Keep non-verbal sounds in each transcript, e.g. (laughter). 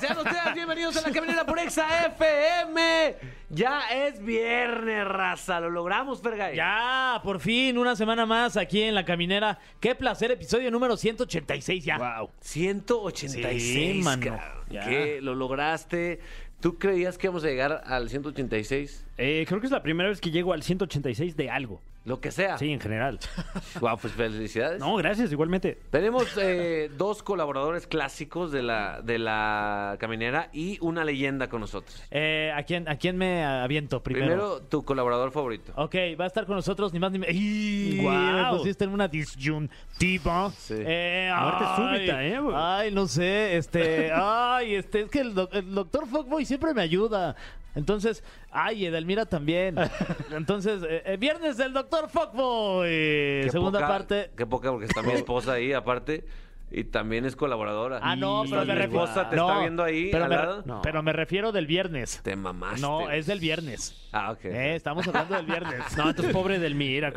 Sean ustedes bienvenidos a la caminera por Exa FM. Ya es viernes, raza. Lo logramos, Fergay. Ya, por fin, una semana más aquí en La Caminera. Qué placer, episodio número 186 ya. Wow. 186, Sí, mano. Ya. ¿Qué? Lo lograste. ¿Tú creías que íbamos a llegar al 186? Eh, creo que es la primera vez que llego al 186 de algo. Lo que sea. Sí, en general. (laughs) Wow, pues felicidades. No, gracias, igualmente. Tenemos eh, (laughs) dos colaboradores clásicos de la, de la caminera y una leyenda con nosotros. Eh, ¿a, quién, ¿A quién me aviento primero? Primero, tu colaborador favorito. Ok, va a estar con nosotros ni más ni menos. Guau. Me pusiste en una disyuntiva. Sí. Eh, Muerte ay, súbita, ¿eh, güey? Ay, no sé, este. (laughs) ay, este, es que el, doc- el doctor Fuckboy siempre me ayuda. Entonces, ay, Edelmira también. (laughs) Entonces, eh, eh, viernes del doctor Fuckboy. Qué Segunda poca- parte. Qué poca, porque está mi esposa ahí, aparte. Y también es colaboradora. Ah, no, pero me mi refiero. esposa te no, está viendo ahí pero al me, lado. No. pero me refiero del viernes. Te mamaste. No, es del viernes. Ah, ok. Eh, estamos hablando del viernes. (laughs) No, entonces pobre del Mira. (laughs)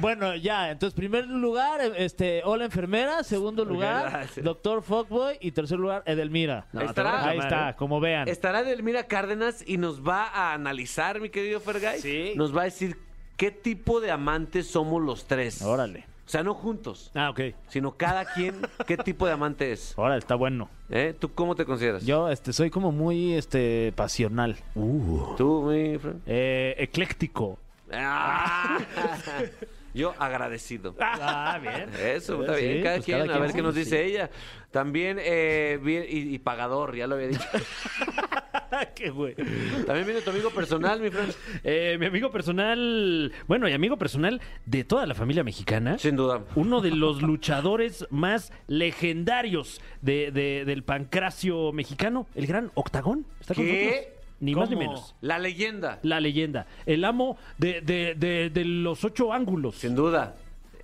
bueno, ya, entonces, primer lugar, este, hola enfermera, segundo lugar, doctor Fuckboy y tercer lugar, Edelmira. No, Estará- Ahí llamar, está, ¿eh? como vean. Estará Delmira Cárdenas y nos va a analizar, mi querido Fergay. Sí. Nos va a decir qué tipo de amantes somos los tres. Órale. O sea, no juntos, Ah, ok. sino cada quien qué tipo de amante es. Órale, está bueno. ¿Eh? ¿Tú cómo te consideras? Yo, este, soy como muy, este, pasional. ¿Tú, mi Fran? Eh, ecléctico. Ah. (laughs) Yo agradecido. Ah, bien. Eso, está Sí, bien, cada pues quien, cada a quien, ver qué nos sí. dice ella. También, eh, bien- y, y pagador, ya lo había dicho. (laughs) Qué güey. También viene tu amigo personal, mi Fran. Eh, mi amigo personal, bueno, y amigo personal de toda la familia mexicana. Sin duda. Uno de los luchadores más legendarios de- de- del pancracio mexicano, el gran Octagón. ¿Está con ¿Qué? Ni más ni menos. La leyenda. La leyenda. El amo de, de- de- de los ocho ángulos. Sin duda.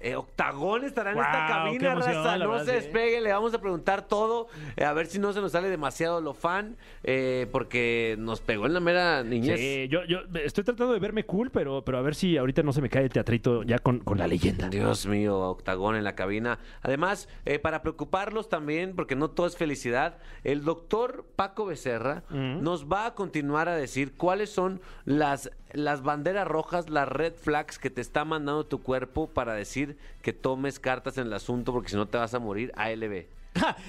Eh, Octagón estará en esta cabina, emoción, raza. No verdad, se sí. despegue, le vamos a preguntar todo. eh, a ver si no se nos sale demasiado lo fan. eh, porque nos pegó en la mera niñez. Sí, yo, yo estoy tratando de verme cool, pero, pero a ver si ahorita no se me cae el teatrito ya con, con la leyenda. Dios mío, Octagón en la cabina. Además, eh, para preocuparlos también, porque no todo es felicidad, el doctor Paco Becerra nos va a continuar a decir cuáles son las, las banderas rojas, las red flags que te está mandando tu cuerpo para decir que tomes cartas en el asunto, porque si no te vas a morir ALB.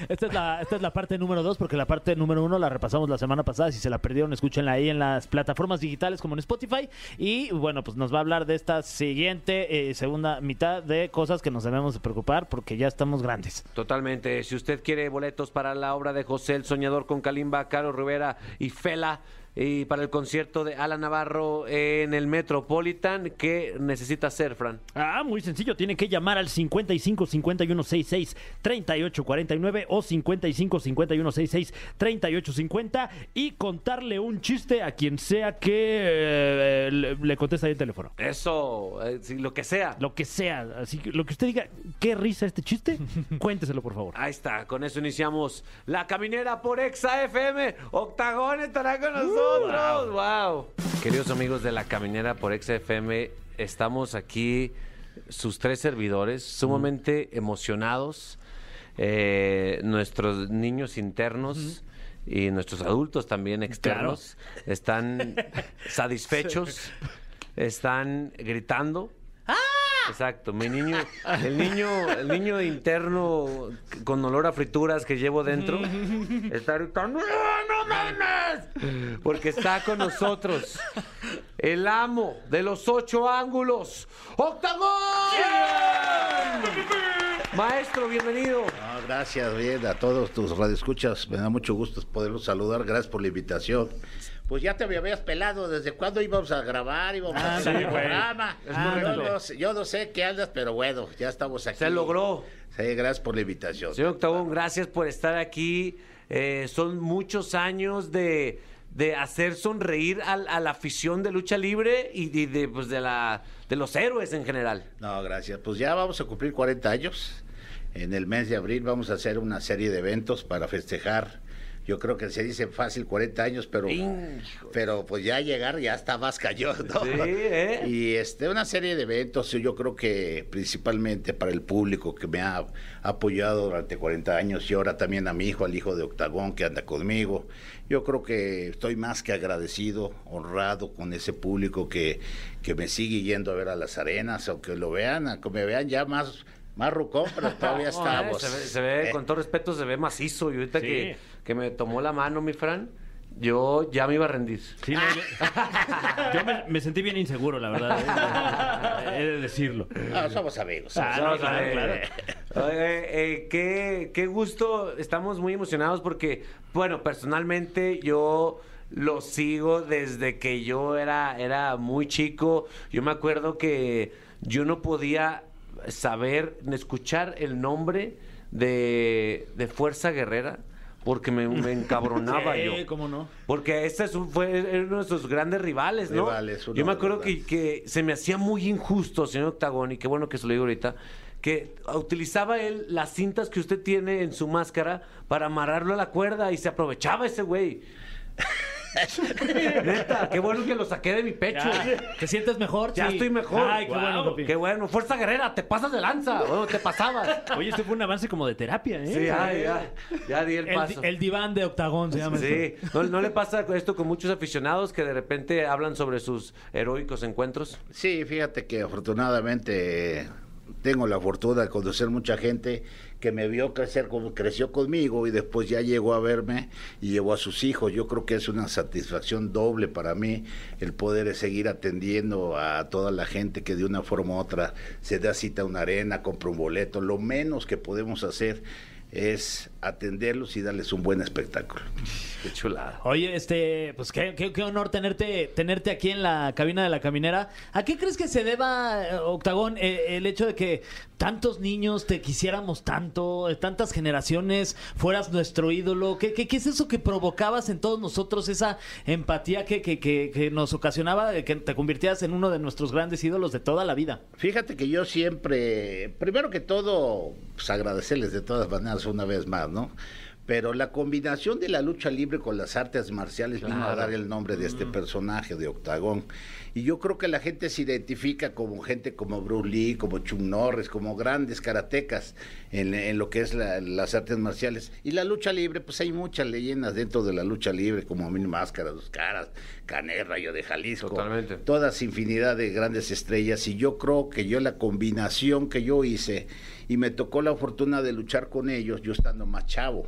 esta, es la, esta es la parte número dos, porque la parte número uno la repasamos la semana pasada. Si se la perdieron, escúchenla ahí en las plataformas digitales como en Spotify. Y bueno, pues nos va a hablar de esta siguiente eh, segunda mitad de cosas que nos debemos de preocupar porque ya estamos grandes. Totalmente. Si usted quiere boletos para la obra de José el Soñador con Kalimba, Caro Rivera y Fela, y para el concierto de Ala Navarro en el Metropolitan, ¿qué necesita hacer, Fran? Ah, muy sencillo. Tienen que llamar al 55 51 66 38 49 o 55 51 66 38 50 y contarle un chiste a quien sea que eh, le, le conteste ahí el teléfono. Eso, eh, sí, lo que sea. Lo que sea. Así que lo que usted diga, qué risa este chiste, (laughs) cuénteselo, por favor. Ahí está, con eso iniciamos la caminera por Exa FM. Octagón estará con nosotros. Wow. Queridos amigos de la caminera por Exa FM, estamos aquí, sus tres servidores, sumamente emocionados. Eh, nuestros niños internos. Y nuestros adultos también externos están (laughs) satisfechos, están gritando. Exacto, mi niño, el niño, el niño interno con olor a frituras que llevo dentro está gritando, ¡No, no mames! Porque está con nosotros el amo de los ocho ángulos, Octagón. Maestro, bienvenido. No, gracias, bien, a todos tus radioescuchas. Me da mucho gusto poderlos saludar. Gracias por la invitación. Pues ya te me habías pelado. ¿Desde cuándo íbamos a grabar? Íbamos a hacer el programa. yo, no, sé- yo no sé qué andas, pero bueno, ya estamos aquí. Se logró. Sí, gracias por la invitación. Señor Octagón, gracias por estar aquí. Eh, son muchos años de, de hacer sonreír al- a, la afición de lucha libre y, y de, pues, de, la, de los héroes en general. No, gracias. Pues ya vamos a cumplir 40 años. En el mes de abril vamos a hacer una serie de eventos para festejar yo creo que se dice fácil 40 años, pero, pero pues ya llegar ya está más cayó, ¿no? Sí, ¿eh? Y este, una serie de eventos, yo creo que principalmente para el público que me ha apoyado durante 40 años y ahora también a mi hijo, al hijo de Octagón que anda conmigo. Yo creo que estoy más que agradecido, honrado con ese público que, que me sigue yendo a ver a las arenas, aunque lo vean, aunque me vean ya más más rucón, pero todavía (laughs) estamos. se ve, con todo respeto, se ve macizo. Y ahorita que, que me tomó la mano, mi Fran, yo ya me iba a rendir. Sí, yo, me, sentí bien inseguro, la verdad. ¿eh? He de decirlo. somos amigos. Ah, claro, eh, qué, qué gusto. Estamos muy emocionados porque, bueno, personalmente yo lo sigo desde que yo era, era muy chico. Yo me acuerdo que yo no podía saber, escuchar el nombre de, de Fuerza Guerrera porque me, encabronaba (laughs) yo. ¿cómo no? Porque este fue uno de sus grandes rivales, ¿no? yo me acuerdo que, que, se me hacía muy injusto, señor Octagón, y qué bueno que se lo digo ahorita, que utilizaba él las cintas que usted tiene en su máscara para amarrarlo a la cuerda y se aprovechaba ese güey. (laughs) Neta, qué bueno que lo saqué de mi pecho. ¿Te sientes mejor? Ya estoy mejor. Ay, qué bueno, papi. Qué bueno. Fuerza guerrera, te pasas de lanza. Bueno, te pasabas. Oye, este fue un avance como de terapia, ¿eh? Sí, ya, ya. Ya di el paso. El, diván de octagón se llama. Sí. ¿No, ¿No, le pasa esto con muchos aficionados que de repente hablan sobre sus heroicos encuentros? Sí, fíjate que afortunadamente tengo la fortuna de conocer mucha gente que me vio crecer creció conmigo y después ya llegó a verme y llevó a sus hijos. Yo creo que es una satisfacción doble para mí el poder seguir atendiendo a toda la gente que de una forma u otra se da cita a una arena, compra un boleto. Lo menos que podemos hacer es atenderlos y darles un buen espectáculo. Qué chulada. Oye, este, pues qué, qué, honor tenerte, tenerte aquí en la cabina de la caminera. ¿A qué crees que se deba, eh, Octagón, eh, el hecho de que tantos niños te quisiéramos tanto, eh, tantas generaciones, fueras nuestro ídolo? ¿Qué, qué, es eso que provocabas en todos nosotros, esa empatía que, que, que nos ocasionaba de que te convirtieras en uno de nuestros grandes ídolos de toda la vida? Fíjate que yo siempre, primero que todo, pues agradecerles de todas maneras una vez más, ¿no? Pero la combinación de la lucha libre con las artes marciales vino a dar el nombre de este mm. personaje, de Octagón. Y yo creo que la gente se identifica como gente como Bruce Lee, como Chuck Norris, como grandes karatecas en, lo que es las artes marciales. Y la lucha libre, pues hay muchas leyendas dentro de la lucha libre, como Mil Máscaras, Dos Caras, Caner, Rayo de Jalisco. Totalmente. Todas infinidad de grandes estrellas. Y yo creo que yo la combinación que yo hice y me tocó la fortuna de luchar con ellos, yo estando más chavo.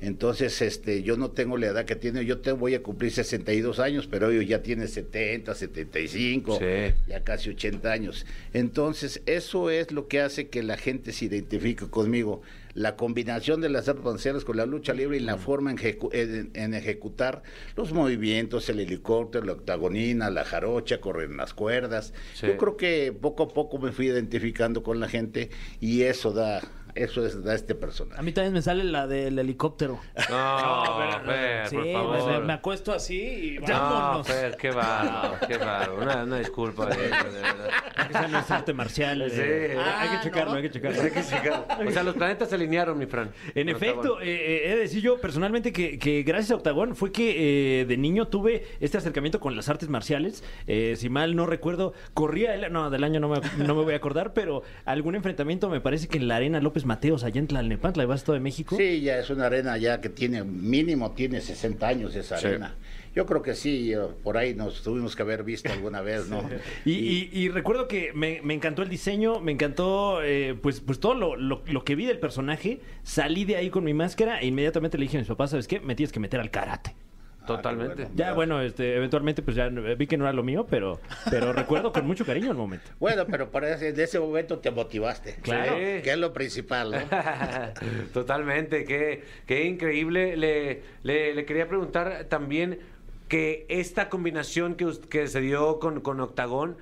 Entonces, este, yo no tengo la edad que tiene, yo te voy a cumplir 62 años, pero ellos ya tienen 70, 75, ya casi 80 años. Entonces, eso es lo que hace que la gente se identifique conmigo la combinación de las artes marciales con la lucha libre y la forma en, ejecutar los movimientos, el helicóptero, la octagonina, la jarocha, correr las cuerdas. Yo creo que poco a poco me fui identificando con la gente y eso da eso es da este personaje. A mí también me sale la del helicóptero. (laughs) No, Fer, (laughs) sí, por favor. Me, me, acuesto así y vámonos. No, Fer, qué baro, qué baro. Una, una disculpa. De, de, Esa no es arte marcial. Sí. Eh. Ah, hay que checarlo, hay que checarlo. Hay que checarlo. O sea, los planetas se alinearon, mi Fran. En efecto, eh, eh, he de decir yo personalmente que, que, gracias a Octagón fue que eh, de niño tuve este acercamiento con las artes marciales. Eh, si mal no recuerdo, corría, el, no, del año no me, no me voy a acordar, pero algún enfrentamiento me parece que en la Arena López Mateos, allá en Tlalnepantla, el Basto de México. Sí, ya es una arena ya que tiene, mínimo tiene 60 años esa arena. Yo creo que sí, por ahí nos tuvimos que haber visto alguna vez, ¿no? (laughs) Y, recuerdo que me, encantó el diseño, me encantó eh, pues, pues todo lo, lo, que vi del personaje. Salí de ahí con mi máscara e inmediatamente le dije a mis papás, ¿sabes qué? Me tienes que meter al karate. Totalmente. ya, bueno, este, eventualmente pues ya vi que no era lo mío, pero, pero recuerdo con mucho cariño el momento. Bueno, pero para ese, de ese momento te motivaste. Claro. Que es lo principal, ¿no? (laughs) Totalmente, qué, qué increíble. Le, le, quería preguntar también que esta combinación que, que se dio con, con Octagón,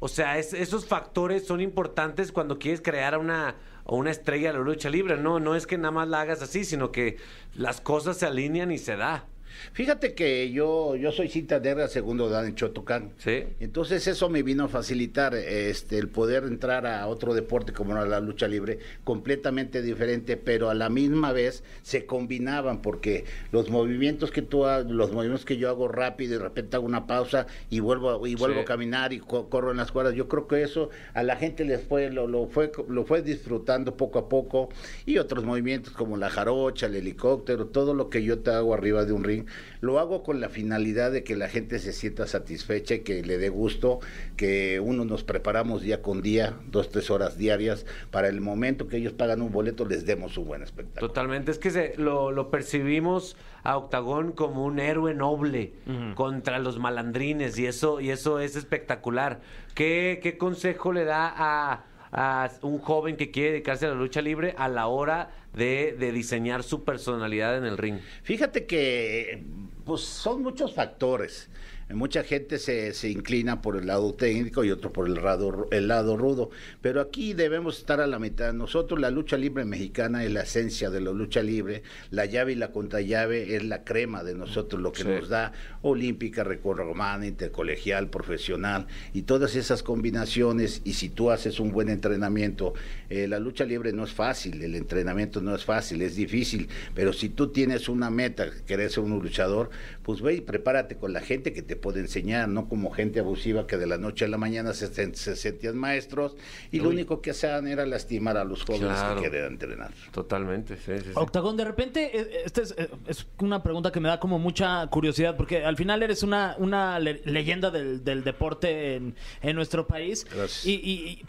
o sea, esos factores son importantes cuando quieres crear una, una estrella de la lucha libre. No, no es que nada más la hagas así, sino que las cosas se alinean y se da. Fíjate que yo, yo soy cinta negra segundo dan en Chotocán. Sí. Entonces eso me vino a facilitar este, el poder entrar a otro deporte como la lucha libre, completamente diferente, pero a la misma vez se combinaban porque los movimientos que tú los movimientos que yo hago rápido y de repente hago una pausa y vuelvo y vuelvo Sí. a caminar y co- corro en las cuerdas, yo creo que eso a la gente les fue lo, lo fue lo fue disfrutando poco a poco y otros movimientos como la jarocha, el helicóptero, todo lo que yo te hago arriba de un ring, lo hago con la finalidad de que la gente se sienta satisfecha y que le dé gusto, que uno nos preparamos día con día, dos, tres horas diarias, para el momento que ellos pagan un boleto les demos un buen espectáculo. Totalmente, es que se- lo, lo percibimos a Octagón como un héroe noble contra los malandrines y eso, y eso es espectacular. ¿Qué, qué consejo le da a, a un joven que quiere dedicarse a la lucha libre a la hora de, de diseñar su personalidad en el ring? Fíjate que pues son muchos factores. Mucha gente se, se inclina por el lado técnico y otro por el lado, el lado rudo. Pero aquí debemos estar a la mitad. Nosotros, la lucha libre mexicana es la esencia de la lucha libre. La llave y la contrallave es la crema de nosotros, lo que Sí. nos da olímpica, romana, intercolegial, profesional y todas esas combinaciones. Y si tú haces un buen entrenamiento, eh, la lucha libre no es fácil, el entrenamiento no es fácil, es difícil. Pero si tú tienes una meta, que eres un luchador, pues ve y prepárate con la gente que te puede enseñar, no como gente abusiva que de la noche a la mañana se, se sentían maestros y lo Uy. único que hacían era lastimar a los jóvenes Claro. que querían entrenar. Totalmente, sí, sí, sí. Octagón, de repente, eh, esta es, eh, es una pregunta que me da como mucha curiosidad, porque al final eres una, una le- leyenda del, del deporte en, en nuestro país. Gracias. Y, y- y-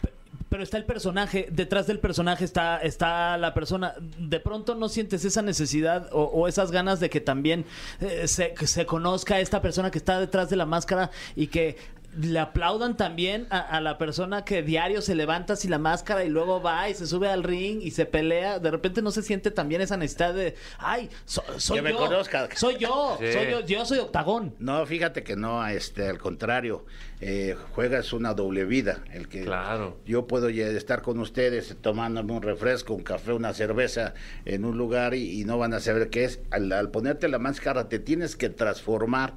pero está el personaje, detrás del personaje está, está la persona. De pronto no sientes esa necesidad o, o esas ganas de que también eh, se, se conozca esta persona que está detrás de la máscara y que le aplaudan también a, a la persona que diario se levanta sin la máscara y luego va y se sube al ring y se pelea. De repente no se siente también esa necesidad de, ay, so- soy yo. conozca. Soy yo, Sí. soy yo, yo soy octagón. No, fíjate que no, este, al contrario, eh, juegas una doble vida. El que Claro. yo puedo estar con ustedes tomándome un refresco, un café, una cerveza en un lugar y, y no van a saber qué es. Al, al ponerte la máscara te tienes que transformar.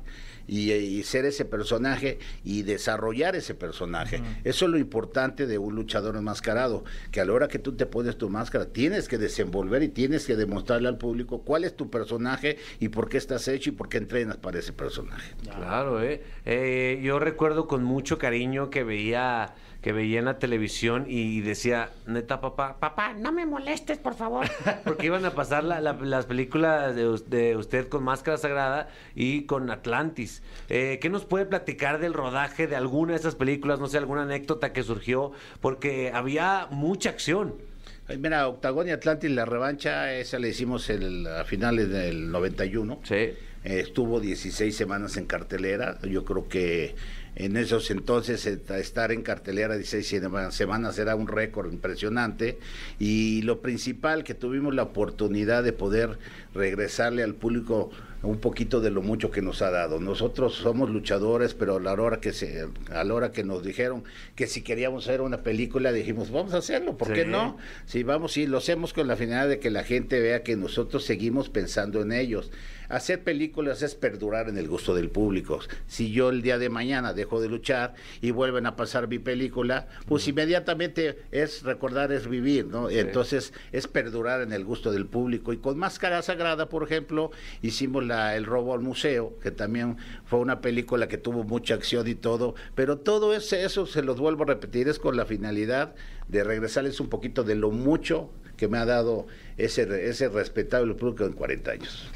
Y, y ser ese personaje y desarrollar ese personaje. Eso es lo importante de un luchador enmascarado, que a la hora que tú te pones tu máscara tienes que desenvolver y tienes que demostrarle al público cuál es tu personaje y por qué estás hecho y por qué entrenas para ese personaje. Claro, ¿eh? Eh, Yo recuerdo con mucho cariño que veía que veía en la televisión y decía, neta, papá, papá, no me molestes, por favor. (laughs) Porque iban a pasar la- la- las películas de, us- de usted con Máscara Sagrada y con Atlantis. Eh, ¿Qué nos puede platicar del rodaje de alguna de esas películas? No sé, alguna anécdota que surgió, porque había mucha acción. Mira, Octagón y Atlantis, la revancha, esa la hicimos el- a finales del 91. Sí. Eh, estuvo 16 semanas en cartelera. Yo creo que en esos entonces estar en cartelera 16 sema- semanas era un récord impresionante. Y lo principal, que tuvimos la oportunidad de poder regresarle al público un poquito de lo mucho que nos ha dado. Nosotros somos luchadores, pero a la hora que se, a la hora que nos dijeron que si queríamos hacer una película, dijimos, vamos a hacerlo, ¿por qué no? Sí, vamos, sí, lo hacemos con la finalidad de que la gente vea que nosotros seguimos pensando en ellos. Hacer películas es perdurar en el gusto del público. Si yo el día de mañana dejo de luchar y vuelven a pasar mi película, pues inmediatamente es recordar, es vivir, ¿no? Entonces es perdurar en el gusto del público. Y con Máscara Sagrada, por ejemplo, hicimos la, El robo al museo, que también fue una película que tuvo mucha acción y todo, pero todo ese, eso se los vuelvo a repetir, es con la finalidad de regresarles un poquito de lo mucho que me ha dado ese, ese respetable público en 40 años.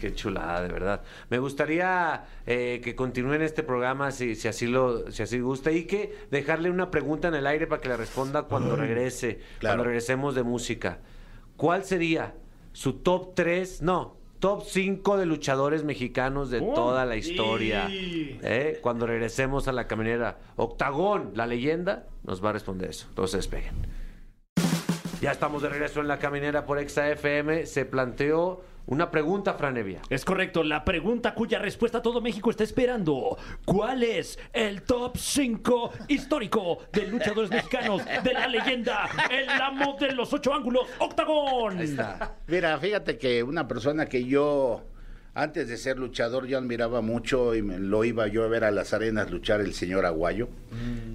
Qué chulada, de verdad. Me gustaría eh, que continúen este programa si, si así lo, si así gusta, y que dejarle una pregunta en el aire para que le responda cuando regrese, claro. cuando regresemos de música. ¿Cuál sería su top 3, no, top 5 de luchadores mexicanos de toda la historia? ¿Eh? Cuando regresemos a la caminera. Octagón, la leyenda, nos va a responder eso. Entonces despeguen. Ya estamos de regreso en la caminera por Exa FM. Se planteó una pregunta, Franevia. Es correcto, la pregunta cuya respuesta todo México está esperando. ¿Cuál es el top 5 histórico de luchadores mexicanos de la leyenda, el amo de los ocho ángulos, Octagón? Ahí está. Mira, fíjate que una persona que yo Antes de ser luchador yo admiraba mucho y me- lo iba yo a ver a las arenas luchar el señor Aguayo.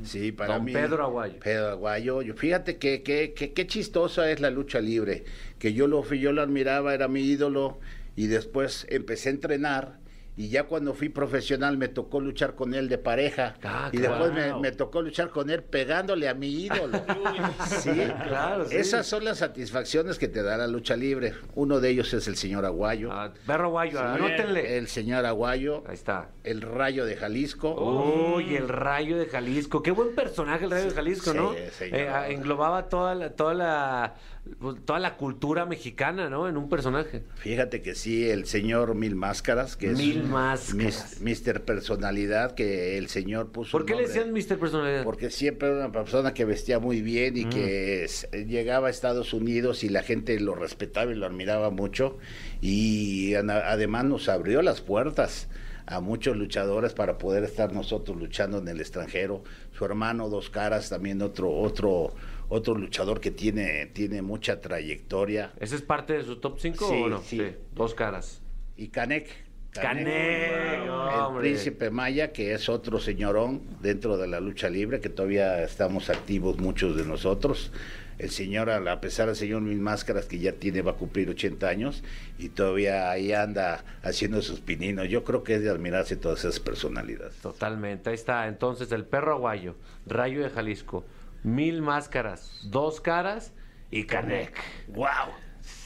Sí, para Don mí. Pedro Aguayo. Pedro Aguayo. Yo- Fíjate que, que, chistosa es la lucha libre. Que yo lo yo lo admiraba, era mi ídolo y después empecé a entrenar. Y ya cuando fui profesional me tocó luchar con él de pareja. Ah, y después me, tocó luchar con él pegándole a mi ídolo. (laughs) sí, Claro, sí. Esas son las satisfacciones que te da la lucha libre. Uno de ellos es el señor Aguayo. Ah, perro guayo, anótenle. El señor Aguayo. Ahí está. El rayo de Jalisco. Uy, el Rayo de Jalisco. Qué buen personaje el Rayo de Jalisco, Sí, ¿no? señor. Eh, ah, englobaba toda la, toda la pues, toda la cultura mexicana, ¿no? En un personaje. Fíjate que sí, el señor Mil Máscaras, que es Mil Máscaras. mis- Mr. Personalidad, que el señor puso. ¿Por qué le decían Mr. Personalidad? Porque siempre era una persona que vestía muy bien y que es- llegaba a Estados Unidos y la gente lo respetaba y lo admiraba mucho. Y además nos abrió las puertas a muchos luchadores para poder estar nosotros luchando en el extranjero. Su hermano Dos Caras, también otro, otro, otro luchador que tiene, tiene mucha trayectoria. ¿Ese es parte de su top 5 Sí, o no? sí. Dos caras. Y Canek. Canek, el hombre. príncipe Maya, que es otro señorón dentro de la lucha libre, que todavía estamos activos muchos de nosotros. El señor, a a pesar del señor Mil Máscaras, que ya tiene, va a cumplir 80 años, y todavía ahí anda haciendo sus pininos. Yo creo que es de admirarse todas esas personalidades. Totalmente. Ahí está. Entonces, el perro aguayo, Rayo de Jalisco, Mil Máscaras, Dos Caras y Canek. ¡Wow!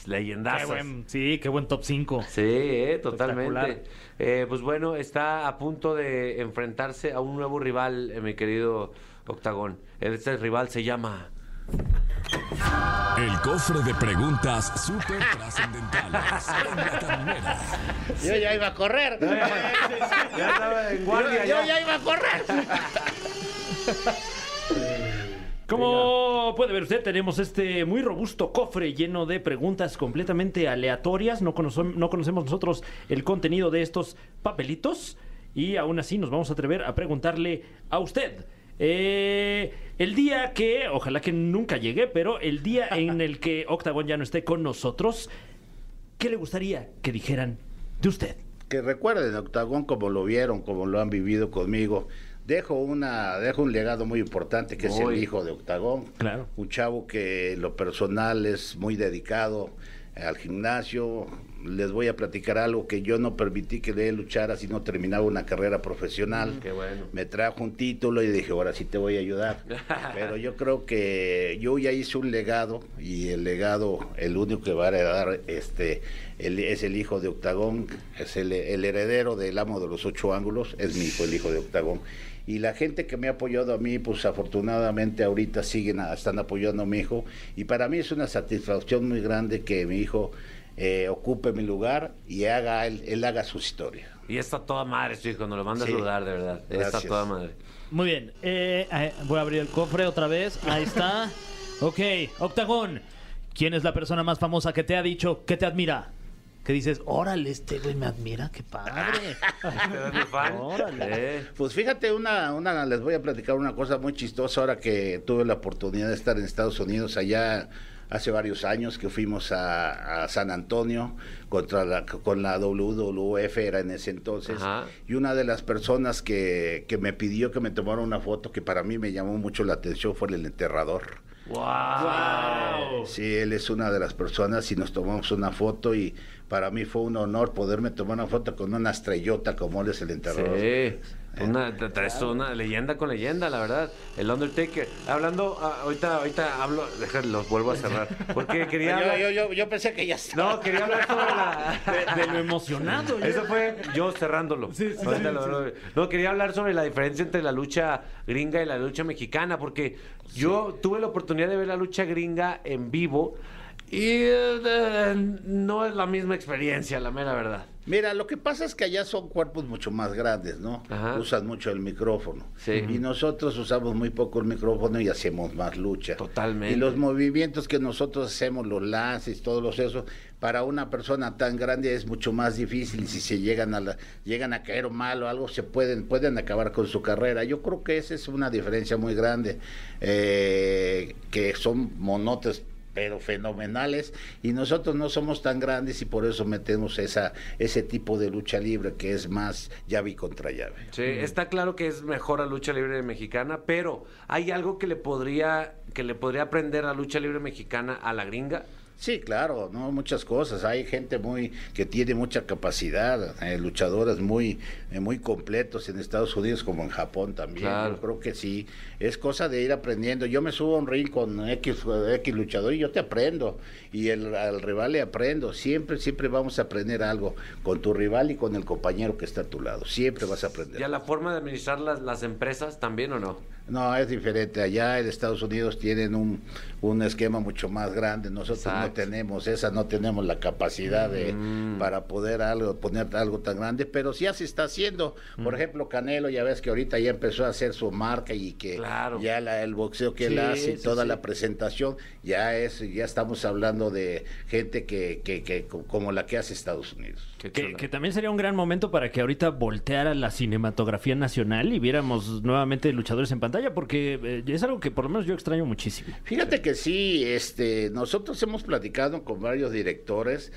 Qué Leyendazas. buen- sí, qué buen top 5. Sí, eh, totalmente. Eh, pues bueno, está a punto de enfrentarse a un nuevo rival, eh, mi querido Octagón. Este rival se llama... El cofre de preguntas súper trascendentales. (laughs) Yo ya iba a correr. Ya estaba en guardia. Yo ya. ya iba a correr. (laughs) Como puede ver usted, tenemos este muy robusto cofre lleno de preguntas completamente aleatorias. No, conoce- no conocemos nosotros el contenido de estos papelitos y aún así nos vamos a atrever a preguntarle a usted. eh, el día que, ojalá que nunca llegue, pero el día (laughs) en el que Octagon ya no esté con nosotros, ¿qué le gustaría que dijeran de usted? que recuerden Octagón como lo vieron, como lo han vivido conmigo. Dejo una, dejo un legado muy importante que es el hijo de Octagón. Claro. Un chavo que en lo personal es muy dedicado al gimnasio. Les voy a platicar algo que yo no permití que él luchara si no terminaba una carrera profesional. Qué bueno. Me trajo un título y dije, ahora sí te voy a ayudar. (laughs) Pero yo creo que yo ya hice un legado y el legado, el único que va a heredar este, el- es el hijo de Octagón, es el, el heredero del amo de los ocho ángulos, es mi hijo, el hijo de Octagón. Y la gente que me ha apoyado a mí, pues afortunadamente ahorita siguen, a- están apoyando a mi hijo. Y para mí es una satisfacción muy grande que mi hijo eh, ocupe mi lugar y haga él, él haga su historia. Y está toda madre, su hijo. Nos lo manda Sí. a saludar, de verdad. Está toda madre. Muy bien. eh, eh, voy a abrir el cofre otra vez. Ahí está. (laughs) Ok, Octagón. ¿Quién es la persona más famosa que te ha dicho que te admira? Que dices, órale, este güey me admira, qué padre. (laughs) Órale. Eh, (laughs) Pues fíjate, una, una, les voy a platicar una cosa muy chistosa ahora que tuve la oportunidad de estar en Estados Unidos allá hace varios años que fuimos a, a San Antonio contra la, con la WWF era en ese entonces Ajá. y una de las personas que, que me pidió que me tomara una foto que para mí me llamó mucho la atención fue el enterrador. ¡Wow! Sí, él es una de las personas y nos tomamos una foto y para mí fue un honor poderme tomar una foto con una estrellota como él es el enterrador. Sí. Una, tra- traes una leyenda con leyenda, la verdad. El Undertaker. Hablando, ah, ahorita, ahorita hablo, los vuelvo a cerrar. Porque (laughs) quería Yo, hablar. yo, yo, yo pensé que ya estaba. No, quería hablar sobre la. De, de lo emocionado. Eso fue yo cerrándolo. Ahorita lo- No, quería hablar sobre la diferencia entre la lucha gringa y la lucha mexicana, porque yo tuve la oportunidad de ver la lucha gringa en vivo y eh, no es la misma experiencia, la mera verdad. Mira, lo que pasa es que allá son cuerpos mucho más grandes, ¿no? Ajá. Usan mucho el micrófono. Sí. Y nosotros usamos muy poco el micrófono y hacemos más lucha. Totalmente. Y los movimientos que nosotros hacemos, los lances, todos los eso, para una persona tan grande es mucho más difícil. Si se llegan a la- llegan a caer mal o algo, se pueden pueden acabar con su carrera. Yo creo que esa es una diferencia muy grande, eh, que son monotes pero fenomenales y nosotros no somos tan grandes y por eso metemos esa ese tipo de lucha libre que es más llave y contra llave. Sí, está claro que es mejor la lucha libre mexicana, pero ¿hay algo que le podría que le podría aprender la lucha libre mexicana a la gringa? Sí, claro, no muchas cosas. Hay gente muy que tiene mucha capacidad, eh, luchadores muy eh, muy completos en Estados Unidos como en Japón también. Claro. Yo creo que sí, es cosa de ir aprendiendo. Yo me subo a un ring con X, X luchador y yo te aprendo y el al rival le aprendo. Siempre siempre vamos a aprender algo con tu rival y con el compañero que está a tu lado. Siempre vas a aprender. ¿Y a la forma de administrar las, las empresas también o no? No, es diferente. Allá en Estados Unidos tienen un, un esquema mucho más grande. Nosotros no tenemos esa, no tenemos la capacidad de Mm. para poder algo, poner algo tan grande, pero sí ya se está haciendo. Por ejemplo, Canelo, ya ves que ahorita ya empezó a hacer su marca y que Claro. ya la- el boxeo que él hace, sí, toda sí. la presentación, ya es, ya estamos hablando de gente que, que, que co- como la que hace Estados Unidos. Que, que también sería un gran momento para que ahorita volteara la cinematografía nacional y viéramos nuevamente luchadores en pantalla, porque eh, es algo que por lo menos yo extraño muchísimo. Fíjate que sí, este, nosotros hemos platicado con varios directores,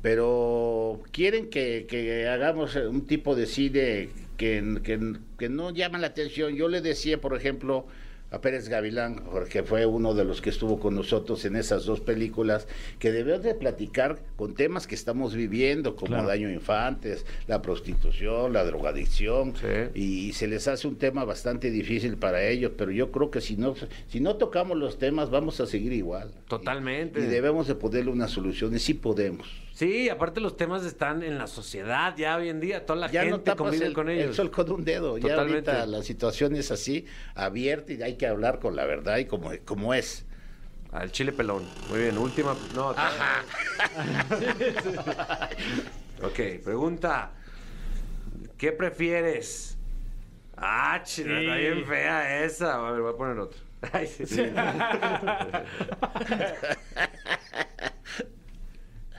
pero quieren que, que hagamos eh, un tipo de cine que, que, que no llama la atención. Yo le decía, por ejemplo, a Pérez Gavilán, porque fue uno de los que estuvo con nosotros en esas dos películas, que debemos de platicar con temas que estamos viviendo, como Claro. daño a infantes, la prostitución, la drogadicción, Sí. y se les hace un tema bastante difícil para ellos, pero yo creo que si no, si no tocamos los temas vamos a seguir igual. Totalmente. Y, y debemos de ponerle una solución, y sí podemos. Sí, aparte los temas están en la sociedad ya hoy en día, toda la ya gente convive el, con el ellos. sol con un dedo, ya Totalmente. ahorita la situación es así, abierta y hay que hablar con la verdad y como, como es. Al chile pelón. Muy bien, última. No, (laughs) ok, pregunta. ¿Qué prefieres? Ah, chile, está bien fea esa. A ver, voy a poner otra. (laughs) Ay, sí, sí. (laughs)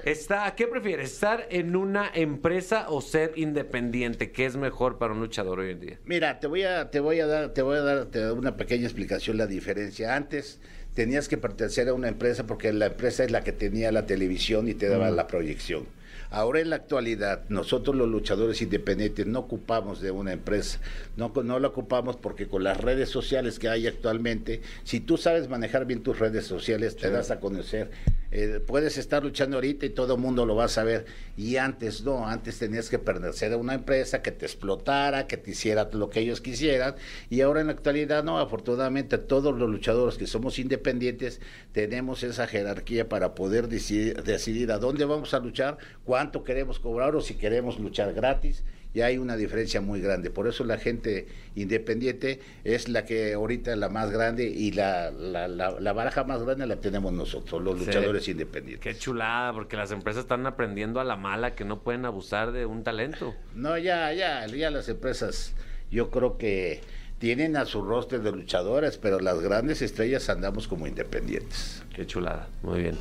Está, ¿Qué prefieres? ¿Estar en una empresa o ser independiente? ¿Qué es mejor para un luchador hoy en día? Mira, te voy a, te voy a dar, te voy a dar, te una pequeña explicación la diferencia. Antes tenías que pertenecer a una empresa porque la empresa es la que tenía la televisión y te daba la proyección. Ahora en la actualidad, nosotros los luchadores independientes no ocupamos de una empresa, no, no la ocupamos porque con las redes sociales que hay actualmente, si tú sabes manejar bien tus redes sociales, te das a conocer. Eh, puedes estar luchando ahorita y todo el mundo lo va a saber. Y antes no, antes tenías que pertenecer a una empresa que te explotara, que te hiciera lo que ellos quisieran. Y ahora en la actualidad no, afortunadamente todos los luchadores que somos independientes tenemos esa jerarquía para poder decidir, decidir a dónde vamos a luchar, cuánto queremos cobrar o si queremos luchar gratis. Y hay una diferencia muy grande. Por eso la gente independiente es la que ahorita es la más grande y la, la, la- la baraja más grande la tenemos nosotros, los Sí. luchadores independientes. Qué chulada, porque las empresas están aprendiendo a la mala que no pueden abusar de un talento. No, ya, ya, ya las empresas, yo creo que tienen a su roster de luchadores, pero las grandes estrellas andamos como independientes. Qué chulada, muy bien.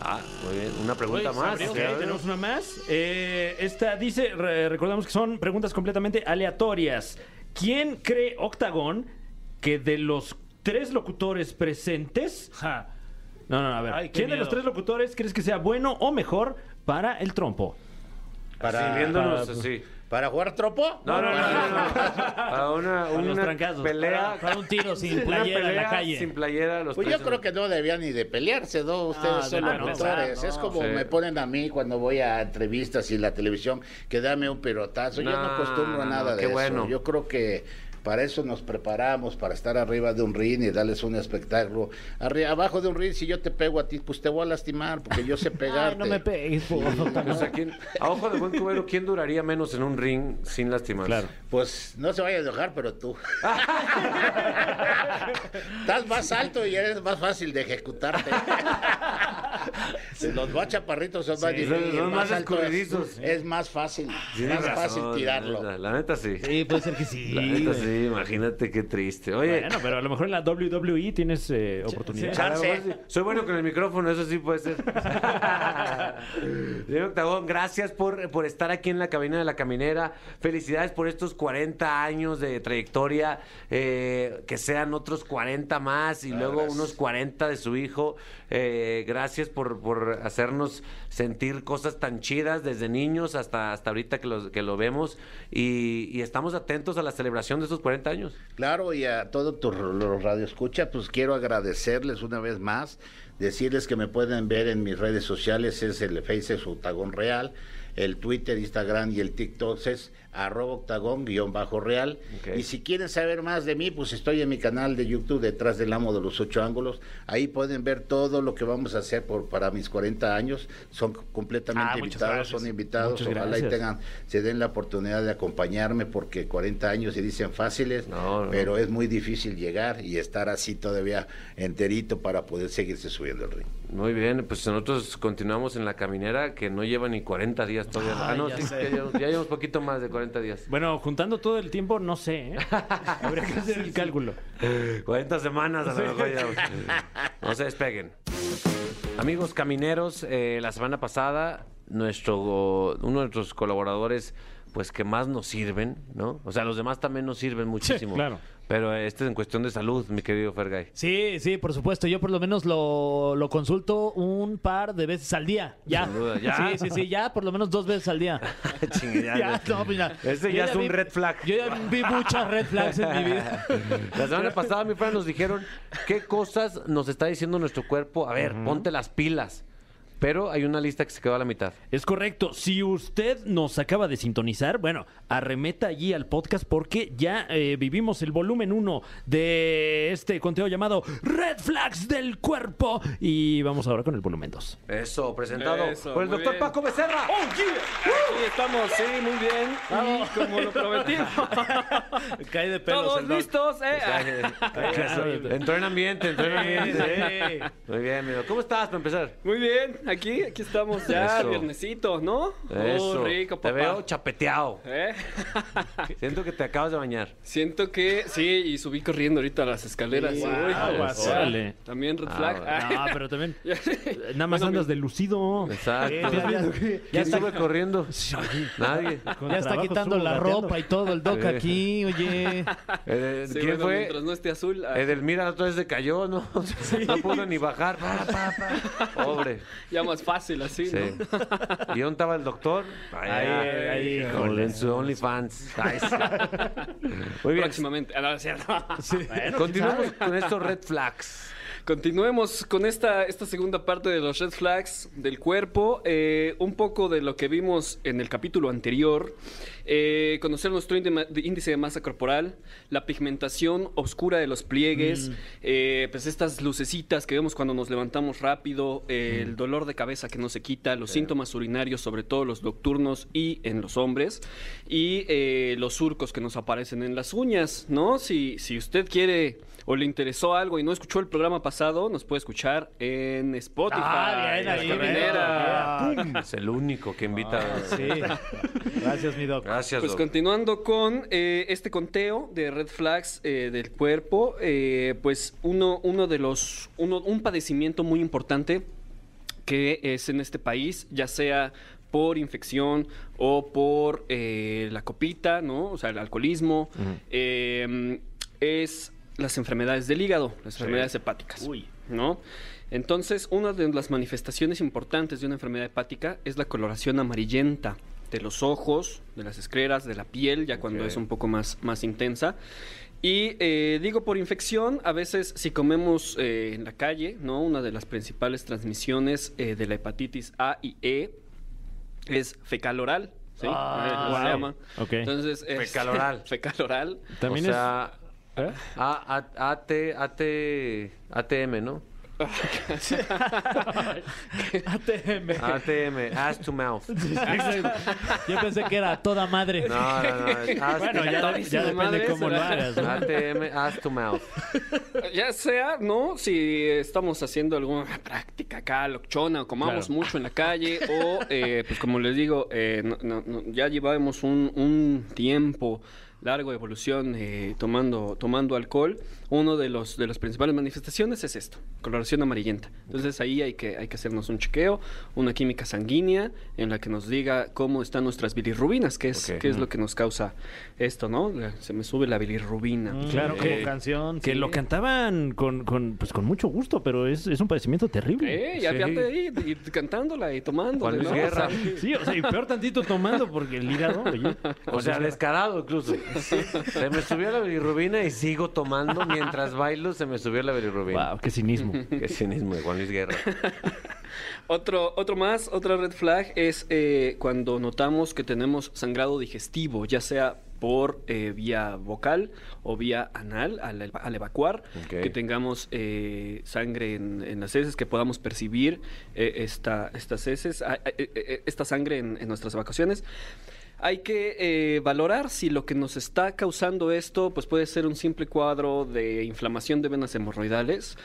Ah, muy bien. Una pregunta Oye, más. abrió, Ok, ok, a ver. tenemos una más. Eh, esta dice, re- recordamos que son preguntas completamente aleatorias. ¿Quién cree Octagon que de los tres locutores presentes... Ja. No, no, a ver. Ay, ¿Quién de los tres locutores crees que sea bueno o mejor para el trompo? Así, viéndonos para- así. ¿Para jugar tropo? No, no, no, no, no. (laughs) Para una, los una trancazos. pelea. Para, para un tiro sin (laughs) una playera en la pelea calle. Sin playera, los Pues tres yo creo que no debían ni de pelearse, ¿no? Ustedes Ah, son de los locutores. no, es como sí. me ponen a mí cuando voy a entrevistas y la televisión que dame un pelotazo. yo no No, acostumbro a no, nada no, de qué eso. bueno. Yo creo que para eso nos preparamos, para estar arriba de un ring y darles un espectáculo. Arri- abajo de un ring, si yo te pego a ti, pues te voy a lastimar, porque yo sé pegarte. (laughs) Ay, no me pegues, por favor. O sea, ¿quién- a ojo de buen cubero, ¿quién duraría menos en un ring sin lastimarse? Claro. Pues no se vaya a enojar, pero tú. (laughs) Estás más alto y eres más fácil de ejecutarte. (laughs) Los más chaparritos son más Sí, difíciles. son- más alto es- más fácil. Tienes más fácil tirarlo. La, la neta sí. Sí, puede ser que sí. La neta güey. Sí, imagínate qué triste. Oye, Bueno, pero a lo mejor en la WWE tienes eh, oportunidad. chance. soy bueno con el micrófono, eso sí puede ser. (laughs) Diego Octagón, gracias por, por estar aquí en la cabina de la caminera. Felicidades por estos 40 años de trayectoria. eh, que sean otros 40 más y luego unos 40 de su hijo. Eh, gracias por, por hacernos sentir cosas tan chidas desde niños hasta, hasta ahorita que, los, que lo vemos. Y, y estamos atentos a la celebración de estos 40 años. Claro, y a todos los radioescuchas, pues quiero agradecerles una vez más, decirles que me pueden ver en mis redes sociales, es el Facebook Octagón Real, el Twitter, Instagram y el TikTok es arroba octagón guion bajo real. Y si quieren saber más de mí, pues estoy en mi canal de YouTube, Detrás del Amo de los Ocho Ángulos. Ahí pueden ver todo lo que vamos a hacer por, para mis 40 años. Son completamente Ah, invitados, son invitados. Muchas Ojalá y gracias. tengan, se den la oportunidad de acompañarme porque 40 años se dicen fáciles, No, no. pero es muy difícil llegar y estar así todavía enterito para poder seguirse subiendo el ring. Muy bien, pues nosotros continuamos en la caminera que no lleva ni 40 días todavía. ah, no, ya sí, ya llevamos, ya llevamos poquito más de 40 días. Bueno, juntando todo el tiempo, no sé. ¿eh? (laughs) Habría que hacer el cálculo. 40 semanas a lo mejor ya. No se despeguen. Amigos camineros, eh, la semana pasada nuestro uno de nuestros colaboradores pues que más nos sirven, ¿no? O sea, los demás también nos sirven muchísimo. claro. Pero este es en cuestión de salud, mi querido Fergay. Sí, sí, por supuesto. Yo por lo menos lo, lo consulto un par de veces al día. Ya. Duda, ¿ya? Sí, sí, sí, ya por lo menos dos veces al día. (laughs) Chingue, ya, no, ya. Ese Yo ya es un red flag. Yo ya vi muchas red flags en mi vida. (laughs) La semana pasada, mi Fran, nos dijeron qué cosas nos está diciendo nuestro cuerpo. A ver, ponte las pilas. Pero hay una lista que se quedó a la mitad. Es correcto. Si usted nos acaba de sintonizar, bueno, arremeta allí al podcast porque ya eh, vivimos el volumen 1 de este conteo llamado Red Flags del Cuerpo. Y vamos ahora con el volumen 2. Eso, presentado Eso, por el doctor bien. Paco Becerra. Aquí estamos, sí, muy bien. Y como lo prometimos, (laughs) Cae de pelos todos el listos, ¿eh? (laughs) Entró en ambiente, entró en ambiente. Sí. Muy bien, amigo. ¿Cómo estás para empezar? Muy bien, aquí, aquí estamos ya, Eso. viernesito, ¿no? Eso. Muy rico, Te papá. veo chapeteado. ¿Eh? (laughs) Siento que te acabas de bañar. Siento que sí, y subí corriendo ahorita a las escaleras. Sí, Uy, o sea, Órale. También red Ah, flag. Ah, No, pero también (laughs) nada más Bueno, andas de lucido. Exacto. ya- ya- (laughs) ¿Quién ya sube corriendo? Nadie. Ya está quitando la ropa y todo el doc Sí. aquí, oye. Eh, Sí, ¿Quién bueno, fue? mientras no esté azul. ah, Edelmira otra vez se cayó, ¿no? No pudo ni bajar. Pa, pa, pa. Pobre. Ya más fácil así, Sí. ¿no? ¿Y dónde estaba el doctor? Ahí, ahí, Con en su OnlyFans. Sí. (laughs) Muy bien. Próximamente. Ah, no, es cierto. (laughs) Continuamos con estos red flags. Continuemos con esta, esta segunda parte de los red flags del cuerpo. Eh, un poco de lo que vimos en el capítulo anterior. Eh, conocer nuestro índice de- masa corporal, la pigmentación oscura de los pliegues, eh, pues estas lucecitas que vemos cuando nos levantamos rápido, eh, el dolor de cabeza que no se quita, los síntomas urinarios, sobre todo los nocturnos y en los hombres, y eh, los surcos que nos aparecen en las uñas, ¿no? Si, si usted quiere o le interesó algo y no escuchó el programa pasado, nos puede escuchar en Spotify. Ah, bien ahí, bien. Es el único que invita. Sí. Gracias, mi doc. Gracias, Pues doc. continuando con eh, este conteo de red flags eh, del cuerpo, eh, pues uno, uno de los, uno, un padecimiento muy importante que es en este país, ya sea por infección o por eh, la copita, ¿no? O sea, el alcoholismo, eh, es las enfermedades del hígado, las enfermedades hepáticas, ¿no? Entonces, una de las manifestaciones importantes de una enfermedad hepática es la coloración amarillenta de los ojos, de las escleras, de la piel, ya cuando es un poco más, más intensa. Y eh, digo por infección, a veces si comemos eh, en la calle, ¿no? Una de las principales transmisiones eh, de la hepatitis A y E es fecal oral. ¿sí? Ah, wow. se llama. Ok. Entonces, es- Fecal oral. (laughs) fecal oral. También o sea, es. ¿Eh? A, A, AT, AT, ATM, ¿no? (laughs) ATM. ATM, ass to mouth. (laughs) Yo pensé que era toda madre. No, no, no. ass- Bueno, ya, ya depende madre cómo lo hagas. ¿no? ATM, ass to mouth. Ya sea, ¿no? Si estamos haciendo alguna práctica acá, lochona, o comamos Claro. mucho en la calle, o, eh, pues como les digo, eh, no- no- no, ya llevábamos un, un tiempo largo de evolución eh, tomando, tomando alcohol. Uno de los de las principales manifestaciones es esto, coloración amarillenta. Entonces ahí hay que, hay que hacernos un chequeo, una química sanguínea en la que nos diga cómo están nuestras bilirrubinas, que es, que es lo que nos causa esto, ¿no? Se me sube la bilirrubina. Claro, Eh, como canción. Que sí. lo cantaban con, con, pues, con mucho gusto, pero es, es un padecimiento terrible. Eh, y aparte ahí, y cantándola y Luis ¿no? Guerra. O sea, Sí, o sea, y peor tantito tomando porque el hígado, oye. O sea, descarado incluso. Se me subió la bilirrubina y sigo tomando mientras (laughs) bailo. Se me subió la bilirrubina. Wow, qué cinismo. (laughs) Qué cinismo de Juan Luis Guerra. (laughs) Otro, otro más, otra red flag es eh, cuando notamos que tenemos sangrado digestivo, ya sea por eh, vía vocal o vía anal al, al evacuar, que tengamos eh, sangre en, en las heces, que podamos percibir eh, esta, estas heces, ah, eh, eh, esta sangre en, en nuestras evacuaciones. Hay que eh, valorar si lo que nos está causando esto pues puede ser un simple cuadro de inflamación de venas hemorroidales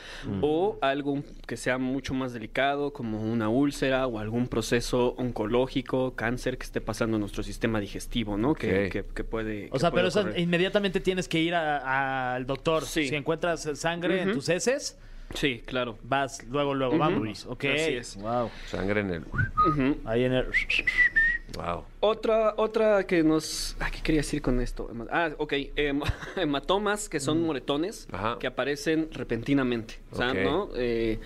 o algo que sea mucho más delicado como una úlcera o algún proceso oncológico, cáncer que esté pasando en nuestro sistema digestivo, ¿no? Que, Ok. que- que puede... O que sea, puede pero eso inmediatamente tienes que ir al doctor. Sí. Si encuentras sangre en Ujú. tus heces, Sí, claro. vas luego, luego, Ujú. vamos. Ok. Así es. Wow. Sangre en el. Ujú. Ahí en el... Wow. Otra, otra que nos... ah, ¿Qué quería decir con esto? Ah, ok. hem- (laughs) hematomas, que son moretones, Ajá. que aparecen repentinamente. O sea. ¿no? Eh,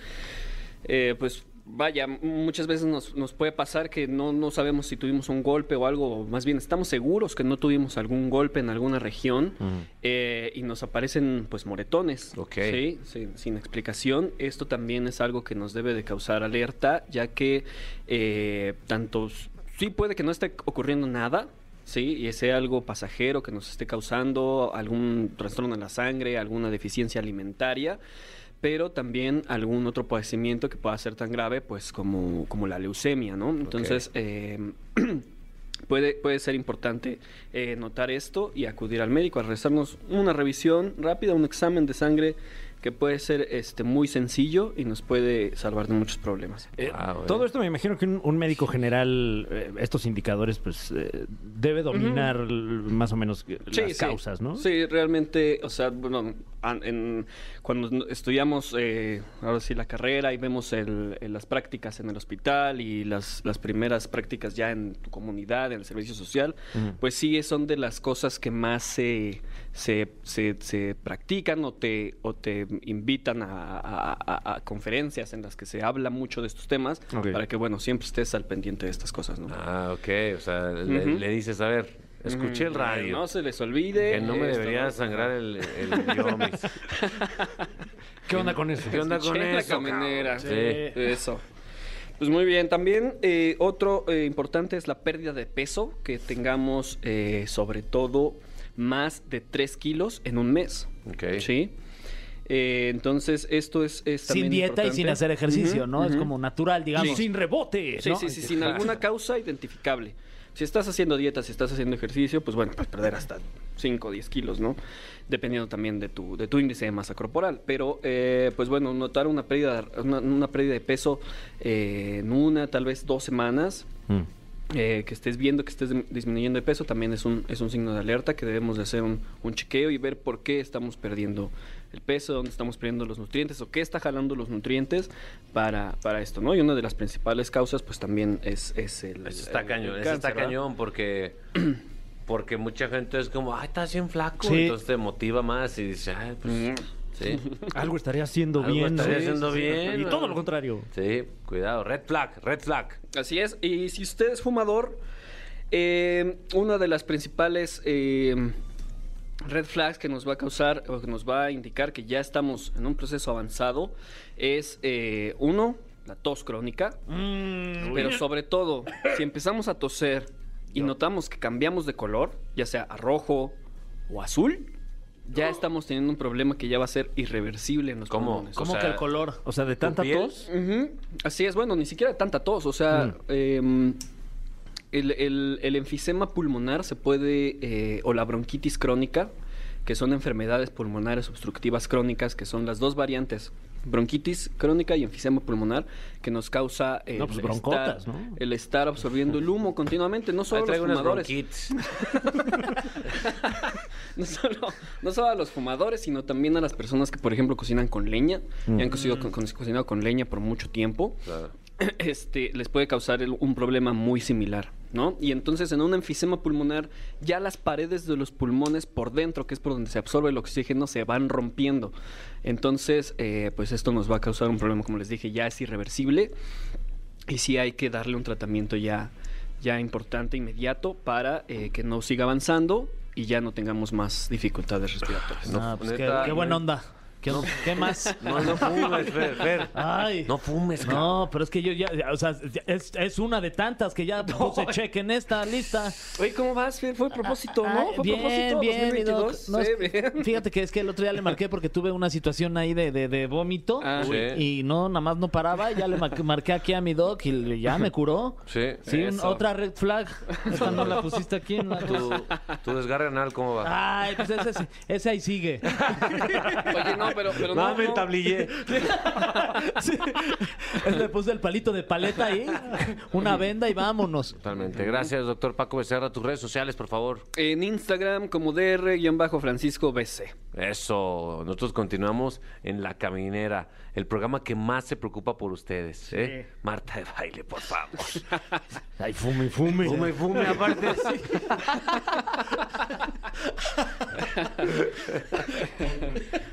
eh, pues vaya, muchas veces nos, nos puede pasar que no, no sabemos si tuvimos un golpe o algo, o más bien estamos seguros que no tuvimos algún golpe en alguna región eh, y nos aparecen pues moretones. Ok. ¿sí? Sin, sin explicación. Esto también es algo que nos debe de causar alerta, ya que eh, tanto sí puede que no esté ocurriendo nada. Sí, y sea algo pasajero que nos esté causando algún trastorno en la sangre, alguna deficiencia alimentaria, pero también algún otro padecimiento que pueda ser tan grave, pues como, como la leucemia, ¿no? Entonces, eh, (clears throat) puede, puede ser importante eh, notar esto y acudir al médico a realizarnos una revisión rápida, un examen de sangre que puede ser este muy sencillo y nos puede salvar de muchos problemas. Eh, Ah, bueno. todo esto me imagino que un, un médico general, eh, estos indicadores, pues eh, debe dominar más o menos eh, Sí, las sí. causas, ¿no? Sí, realmente, o sea, bueno, en- cuando estudiamos eh, ahora sí la carrera y vemos el- el- las prácticas en el hospital y las, las primeras prácticas ya en tu comunidad, en el servicio social, pues sí son de las cosas que más se, se, se- se practican o te, o te invitan a, a- a- a conferencias en las que se habla mucho de estos temas para que, bueno, siempre estés al pendiente de estas cosas, ¿no? Ah, ok. O sea, le, dices, a ver, escuché el radio. No se les olvide. que no me esto, debería ¿no? sangrar el, el. (laughs) ¿Qué onda con eso? ¿Qué onda con Escuché la eso? Sí. Eso. Pues muy bien, también eh, otro eh, importante es la pérdida de peso, que tengamos eh, sobre todo más de 3 kilos en un mes. Ok. ¿Sí? Eh, entonces, esto es, es Sin también dieta y sin hacer ejercicio, ¿no? Es como natural, digamos. Sí. Sin rebote. Sí, ¿no? sí, sí, sin alguna causa identificable. Si estás haciendo dieta, si estás haciendo ejercicio, pues bueno, puedes perder hasta 5 o 10 kilos, ¿no? Dependiendo también de tu, de tu índice de masa corporal. Pero, eh, pues bueno, notar una pérdida, una, una pérdida de peso eh, en una, tal vez dos semanas, Mm. Eh, que estés viendo que estés disminuyendo de peso, también es un, es un signo de alerta que debemos de hacer un, un chequeo y ver por qué estamos perdiendo el peso, dónde estamos perdiendo los nutrientes o qué está jalando los nutrientes para, para esto, ¿no? Y una de las principales causas, pues también es, es el. Eso está el- cañón, el eso está cañón porque porque mucha gente es como, ay, estás bien flaco, Sí. entonces te motiva más y dices, ay, pues, sí, (laughs) Algo estaría haciendo Algo bien. estaría haciendo bien, Y todo lo contrario. sí, cuidado, red flag, red flag. Así es. Y si usted es fumador, eh, una de las principales eh, red flags que nos va a causar o que nos va a indicar que ya estamos en un proceso avanzado es, eh, uno, la tos crónica. Pero sobre todo, si empezamos a toser y notamos que cambiamos de color, ya sea a rojo o azul, ya estamos teniendo un problema que ya va a ser irreversible en los ¿Cómo? pulmones. ¿Cómo O sea, que el color? O sea, de tanta piel? tos. Así es, bueno, ni siquiera tanta tos. O sea, em, el, el- el enfisema pulmonar se puede, eh, o la bronquitis crónica, que son enfermedades pulmonares obstructivas crónicas, que son las dos variantes. Bronquitis crónica y enfisema pulmonar que nos causa el, No, pues, estar, broncotas, ¿no? el estar absorbiendo el humo continuamente, no solo los traigo unas fumadores. (laughs) no, solo, no solo a los fumadores, sino también a las personas que, por ejemplo, cocinan con leña y han cocido con- con- cocinado con leña por mucho tiempo. Claro. (clears throat) Este, les puede causar el- un problema muy similar, ¿no? Y entonces en un enfisema pulmonar ya las paredes de los pulmones por dentro, que es por donde se absorbe el oxígeno, se van rompiendo. Entonces, eh, pues esto nos va a causar un problema, como les dije, ya es irreversible y sí hay que darle un tratamiento ya, ya importante, inmediato, para eh, que no siga avanzando y ya no tengamos más dificultades respiratorias. Pues qué, buena onda. ¿Qué, qué más? (laughs) No, no fumes, Fer, Fer. Ay. No fumes, cabrón. No, pero es que yo ya, o sea, es, es una de tantas que ya (laughs) puse check en esta lista. Oye, ¿cómo vas, Fer? Fue a propósito, ¿no? Ay, Fue a bien, propósito, bien, mi doc. 2022. No, Sí, bien. Fíjate que es que el otro día le marqué porque tuve una situación ahí de, de, de vómito Ah. Sí. y no, nada más no paraba. y Ya le mar- marqué aquí a mi doc y ya me curó. (laughs) Sí. Sí, un- otra red flag. Esta no la pusiste aquí en la... Tu, tu desgarre anal, ¿cómo va? Ay, pues ese, ese, ese ahí sigue. Oye, no, pero, pero no, tablillé. (laughs) Sí. Le puse el palito de paleta ahí, una venda y vámonos. Totalmente. Gracias, doctor Paco Becerra. Tus redes sociales, por favor. En Instagram como DR-Francisco BC. Eso. Nosotros continuamos en La Caminera, el programa que más se preocupa por ustedes. ¿eh? Marta de baile, por favor. (laughs) Ay, fume, fume. Fume fume, aparte. (laughs)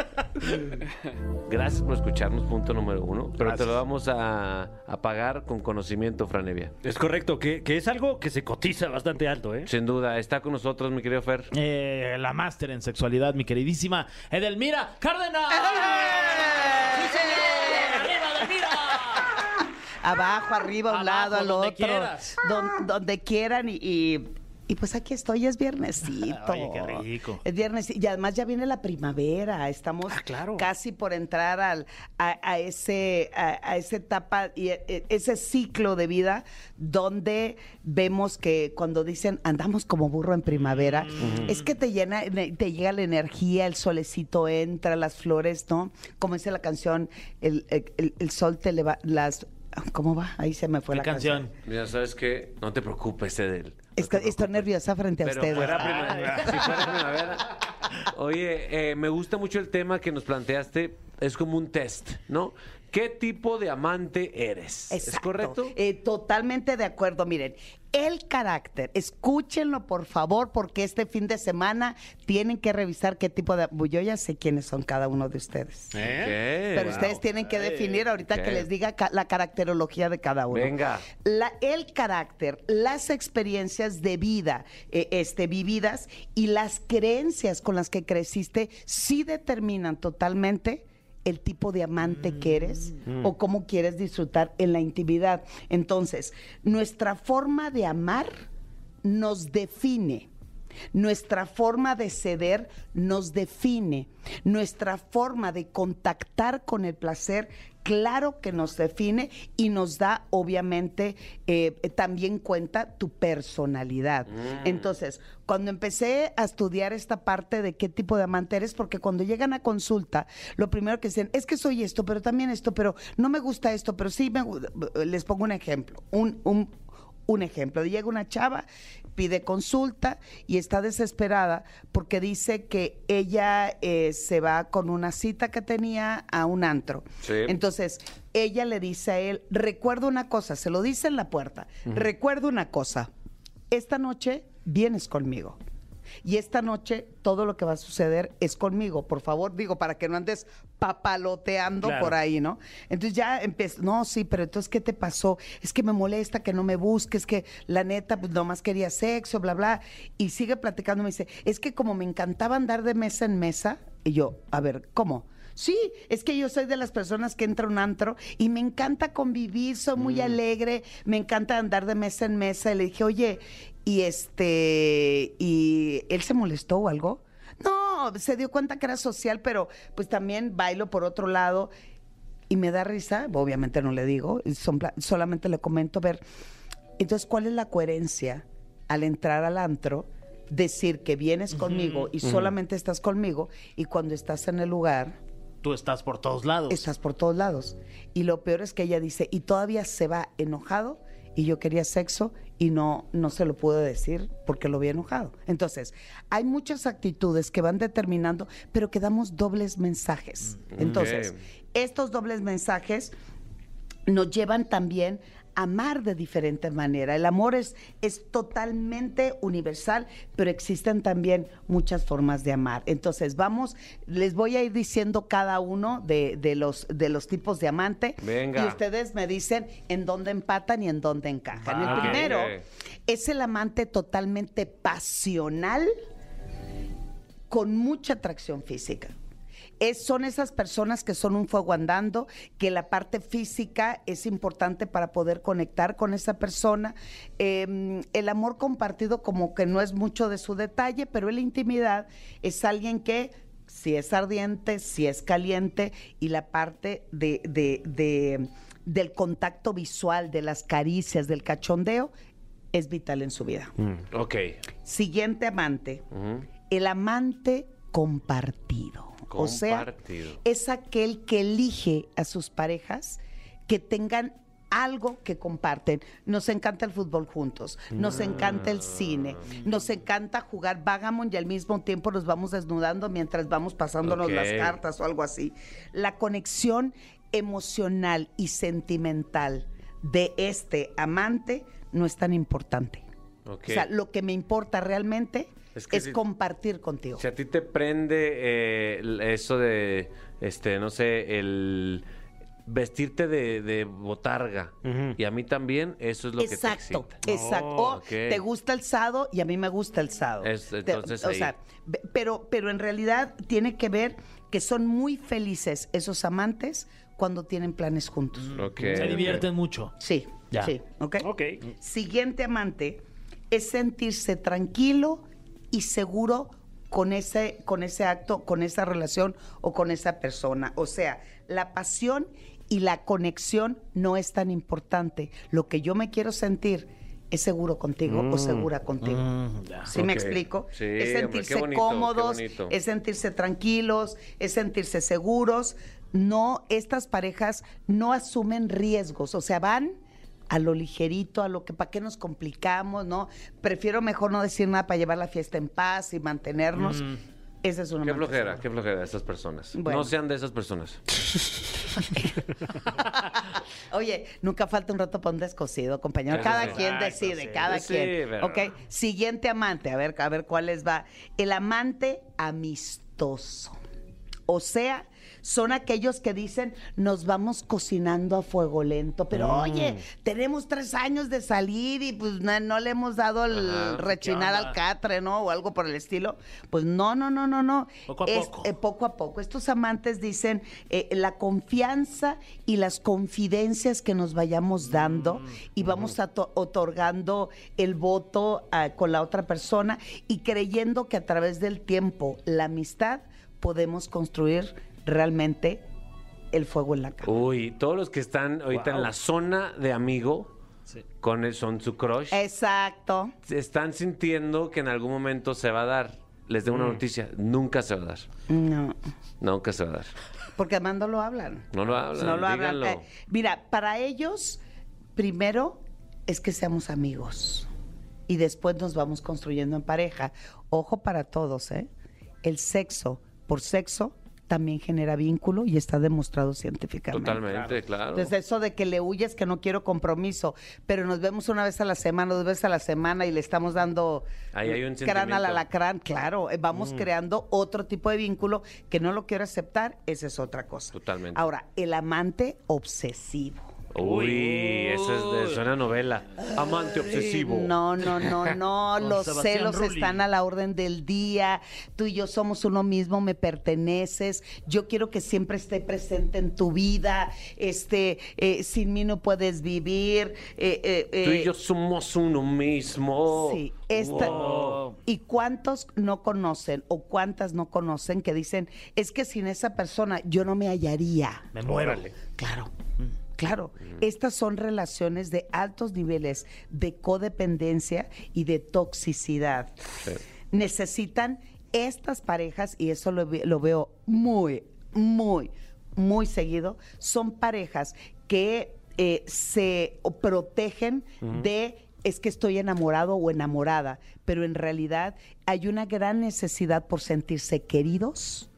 (laughs) Gracias por escucharnos, punto número uno. Pero te lo vamos a, a pagar con conocimiento, Franevia. Es correcto, que, que es algo que se cotiza bastante alto, ¿eh? Sin duda, está con nosotros, mi querido Fer. Eh, la máster en sexualidad, mi queridísima Edelmira Cárdenas. ¡Eh! ¡Sí, señor! ¡Arriba, Edelmira! Abajo, arriba, a un Abajo, lado, al donde otro. quieras. Don- donde quieran y, y, y pues aquí estoy, es viernesito. Oye, qué rico. Es viernes y además ya viene la primavera. Estamos Ah, claro. casi por entrar al, a, a ese, a, a esa etapa y e- e- ese ciclo de vida donde vemos que cuando dicen andamos como burro en primavera, es que te llena, te llega la energía, el solecito entra, las flores, ¿no? Como dice la canción, el, el- sol te leva, las ¿Cómo va? Ahí se me fue ¿Qué la canción. canción? Mira, ¿sabes qué? No te preocupes, Edel. Preocupes. nerviosa frente a Pero ustedes. fuera primavera. Si fuera primavera. Oye, eh, me gusta mucho el tema que nos planteaste. Es como un test, ¿no? ¿Qué tipo de amante eres? ¿Es correcto? Eh, totalmente de acuerdo. Miren, el carácter, escúchenlo por favor, porque este fin de semana tienen que revisar qué tipo de. Yo ya sé quiénes son cada uno de ustedes. ¿Qué? Pero ustedes tienen que definir ahorita que les diga la caracterología de cada uno. Venga. La- el carácter, las experiencias de vida eh, este, vividas y las creencias con las que creciste sí determinan totalmente el tipo de amante que eres o cómo quieres disfrutar en la intimidad. Entonces, nuestra forma de amar nos define. Nuestra forma de ceder nos define. Nuestra forma de contactar con el placer, claro que nos define y nos da, obviamente, eh, también cuenta tu personalidad. Entonces, cuando empecé a estudiar esta parte de qué tipo de amante eres, porque cuando llegan a consulta, lo primero que dicen es que soy esto, pero también esto, pero no me gusta esto, pero sí me gu-". Les pongo un ejemplo. Un, un, un ejemplo, llega una chava, pide consulta y está desesperada porque dice que ella eh, se va con una cita que tenía a un antro. Sí. Entonces, ella le dice a él, recuerda una cosa, se lo dice en la puerta, recuerda una cosa, esta noche vienes conmigo. Y esta noche todo lo que va a suceder es conmigo, por favor, digo, para que no andes papaloteando Claro. por ahí, ¿no? Entonces ya empezó, no, sí, pero entonces, ¿qué te pasó? Es que me molesta que no me busques, que la neta, pues nomás quería sexo, bla, bla. Y sigue platicando, me dice, es que como me encantaba andar de mesa en mesa, y yo, a ver, ¿cómo? Sí, es que yo soy de las personas que entra a un antro y me encanta convivir, soy muy alegre, me encanta andar de mesa en mesa. Y le dije, oye, y este, ¿y él se molestó o algo? No, se dio cuenta que era social, pero pues también bailo por otro lado. Y me da risa, obviamente no le digo, son solamente le comento, ver, entonces, ¿cuál es la coherencia al entrar al antro? Decir que vienes conmigo y solamente estás conmigo y cuando estás en el lugar, Tú estás por todos lados. estás por todos lados. Y lo peor es que ella dice, y todavía se va enojado y yo quería sexo y no, no se lo pude decir porque lo había enojado. Entonces, hay muchas actitudes que van determinando, pero que damos dobles mensajes. Entonces, Ok. estos dobles mensajes nos llevan también a amar de diferente manera. El amor es, es totalmente universal, pero existen también muchas formas de amar. Entonces, vamos, les voy a ir diciendo cada uno de, de los, de los tipos de amante. Venga. Y ustedes me dicen en dónde empatan y en dónde encajan. El primero es el amante totalmente pasional con mucha atracción física. Es- son esas personas que son un fuego andando, que la parte física es importante para poder conectar con esa persona. Eh, el amor compartido como que no es mucho de su detalle, pero la intimidad es alguien que si es ardiente, si es caliente y la parte de, de- de- del contacto visual, de las caricias, del cachondeo, es vital en su vida. Ok. Siguiente amante, el amante compartido. O sea, es aquel que elige a sus parejas que tengan algo que comparten. Nos encanta el fútbol juntos, nos encanta el cine, nos encanta jugar Vagamon y al mismo tiempo nos vamos desnudando mientras vamos pasándonos las cartas o algo así. La conexión emocional y sentimental de este amante no es tan importante. O sea, lo que me importa realmente Es es, que si- compartir contigo. Si a ti te prende eh, eso de, este, no sé, el vestirte de, de botarga y a mí también, eso es lo exacto, que te excita. exacto. O ok. te gusta el sado y a mí me gusta el sado. Es- Te- entonces o ahí. sea, ve- pero, pero en realidad tiene que ver que son muy felices esos amantes cuando tienen planes juntos. Ok, Se divierten mucho. Sí, Ya. sí, ¿ok? Ok. Siguiente amante es sentirse tranquilo y seguro con ese, con ese acto, con esa relación o con esa persona. O sea, la pasión y la conexión no es tan importante. Lo que yo me quiero sentir es seguro contigo o segura contigo. ¿Sí me explico? Sí, es sentirse bonito, cómodos, es sentirse tranquilos, es sentirse seguros. No, estas parejas no asumen riesgos, o sea, van a lo ligerito, a lo que, ¿para qué nos complicamos? ¿No? Prefiero mejor no decir nada para llevar la fiesta en paz y mantenernos. Esa es una Qué flojera, qué flojera de esas personas. Bueno. No sean de esas personas. (laughs) Oye, nunca falta un rato para un descosido, compañero. Eso Cada quien Exacto, decide, sí. cada Sí, quien. pero- Ok, siguiente amante, a ver, a ver cuál les va. El amante amistoso. O sea, son aquellos que dicen, nos vamos cocinando a fuego lento, pero Mm. oye, tenemos tres años de salir y pues no, no le hemos dado el Ajá, rechinar ¿qué al catre, ¿no? O algo por el estilo. Pues no, no, no, no, no. Poco a Es- poco. eh, poco a poco. Estos amantes dicen eh, la confianza y las confidencias que nos vayamos dando y vamos a otorgando el voto ah, con la otra persona y creyendo que a través del tiempo, la amistad, podemos construir realmente el fuego en la cama. Uy, todos los que están ahorita en la zona de amigo con el, son su crush, Exacto. están sintiendo que en algún momento se va a dar. Les doy una noticia, nunca se va a dar. No, Nunca se va a dar. porque además no lo hablan. No lo hablan, No lo hablan. díganlo. Eh, mira, para ellos, primero es que seamos amigos y después nos vamos construyendo en pareja. Ojo para todos, ¿eh? El sexo por sexo también genera vínculo y está demostrado científicamente. Totalmente, claro. Entonces eso de que le huyes que no quiero compromiso, pero nos vemos una vez a la semana, dos veces a la semana y le estamos dando Ahí hay un crán al alacrán, claro, eh, vamos creando otro tipo de vínculo que no lo quiero aceptar, esa es otra cosa. Totalmente. Ahora, el amante obsesivo. Uy, esa es de, suena novela. Amante obsesivo. No, no, no, no. (laughs) Los Sebastián celos Rulli. están a la orden del día. Tú y yo somos uno mismo, me perteneces. Yo quiero que siempre esté presente en tu vida. Este, eh, sin mí no puedes vivir. Eh, eh, Tú y eh, yo somos uno mismo. Sí, esta- Wow. ¿Y cuántos no conocen o cuántas no conocen que dicen, es que sin esa persona yo no me hallaría? Me muero. Claro, claro. Estas son relaciones de altos niveles de codependencia y de toxicidad. Necesitan estas parejas, y eso lo, ve- lo veo muy, muy, muy seguido, son parejas que eh, se protegen de es que estoy enamorado o enamorada, pero en realidad hay una gran necesidad por sentirse queridos,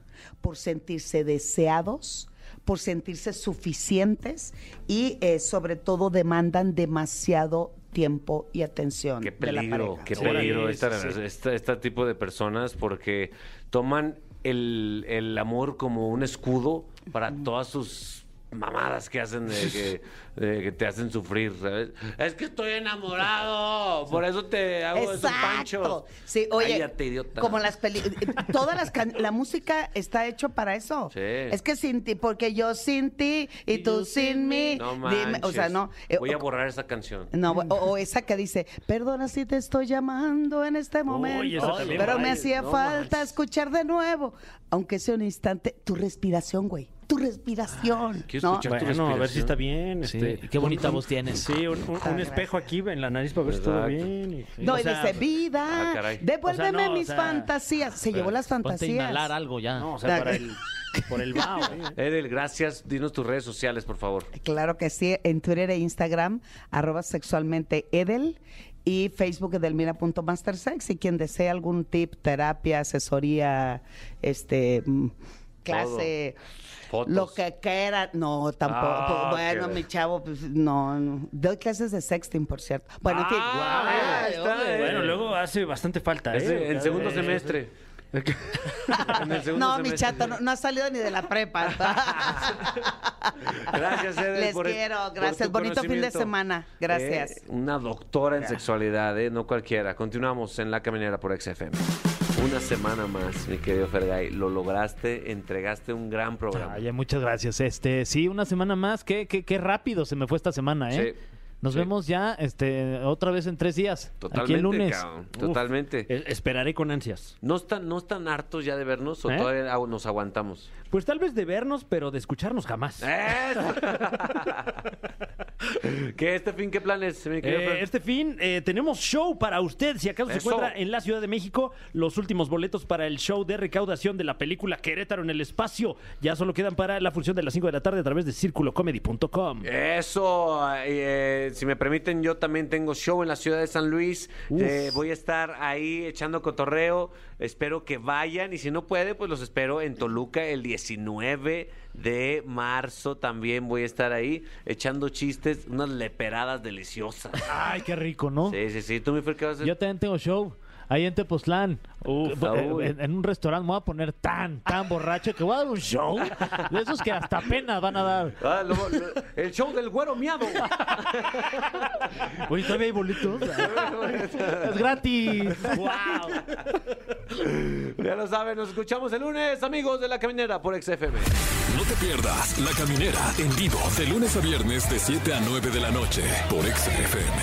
por sentirse deseados, por sentirse suficientes y eh, sobre todo demandan demasiado tiempo y atención. Qué de la peligro, pareja. qué Sí, peligro sí, esta- sí. esta- este tipo de personas porque toman el, el amor como un escudo para todas sus mamadas que hacen de que, de que te hacen sufrir, ¿sabes? Es que estoy enamorado, por eso te hago esos panchos. Exacto. Sí, oye, Cállate, idiota. como las películas, todas las can- la música está hecho para eso. Sí. Es que sin ti, porque yo sin ti y, tú sin mí. No dime, o sea, no. eh, Voy a borrar esa canción. No, o, o esa que dice, perdona si te estoy llamando en este momento, esa también, pero me vaya, hacía no falta manches. escuchar de nuevo, aunque sea un instante, tu respiración, güey, tu respiración. quiero ¿no? escuchar tu Bueno, a ver si está bien. Sí, Este, qué bonita voz tienes. Sí, un, un- un espejo aquí en la nariz para ver si todo Exacto. bien. y- No, o y sea, dice, vida, Ah, caray. devuélveme O sea, no, o mis sea, fantasías. Se llevó las Ponte a fantasías. inhalar algo ya. No, o sea, para el, (laughs) por el vaho. ¿eh? Edel, gracias. Dinos tus redes sociales, por favor. Claro que sí, en Twitter e Instagram, arroba sexualmente Edel y Facebook edelmira.mastersex. Y quien desee algún tip, terapia, asesoría, este mm, clase, Fotos. lo que quiera. No, tampoco. Ah, bueno, qué- mi chavo, pues, no, no. Doy clases de sexting, por cierto. Bueno, en fin. Ah, está, eh. Bueno, luego hace bastante falta. Es ¿eh? en segundo Eh, semestre. (laughs) En el segundo No, mi semestre. chato, no, no ha salido ni de la prepa. (laughs) Gracias, Edel. Les por quiero, gracias. Bonito fin de semana. Gracias. Eh, una doctora en sexualidad, ¿eh? no cualquiera. Continuamos en La Caminera por XFM. Una semana más, mi querido Fergay. Lo lograste, entregaste un gran programa. Ay, muchas gracias. Este, sí, una semana más. Qué, qué, qué rápido se me fue esta semana, ¿eh? Sí, Nos sí. vemos ya, este, otra vez en tres días. Totalmente, aquí el lunes. cabrón, Uf, Totalmente. eh, esperaré con ansias. ¿No están, ¿No están hartos ya de vernos o ¿Eh? todavía nos aguantamos? Pues tal vez de vernos, pero de escucharnos jamás. ¡Eso! (laughs) ¿Qué este fin qué planes, mi querido Eh, este fin eh, tenemos show para usted. Si acaso se Eso. encuentra en la Ciudad de México, los últimos boletos para el show de recaudación de la película Querétaro en el espacio ya solo quedan para la función de las 5 de la tarde a través de círculocomedy.com. Eso, eh, si me permiten, yo también tengo show en la ciudad de San Luis. Eh, voy a estar ahí echando cotorreo. Espero que vayan y si no puede, pues los espero en Toluca el 19 de marzo. También voy a estar ahí echando chistes, unas leperadas deliciosas. Ay, qué rico, ¿no? Sí, sí, sí. ¿Tú, mi Fer, qué vas a hacer? Yo también tengo show. Ahí en Tepoztlán. Uf, Eh, en, en un restaurante me voy a poner tan, tan borracho que voy a dar un show de esos que hasta pena van a dar. Ah, lo- lo- el show del güero miado. Oye, todavía hay boletos. (laughs) es gratis. ¡Wow! ya lo saben, nos escuchamos el lunes, amigos de La Caminera por XFM. No te pierdas La Caminera en vivo de lunes a viernes de 7 a 9 de la noche por XFM.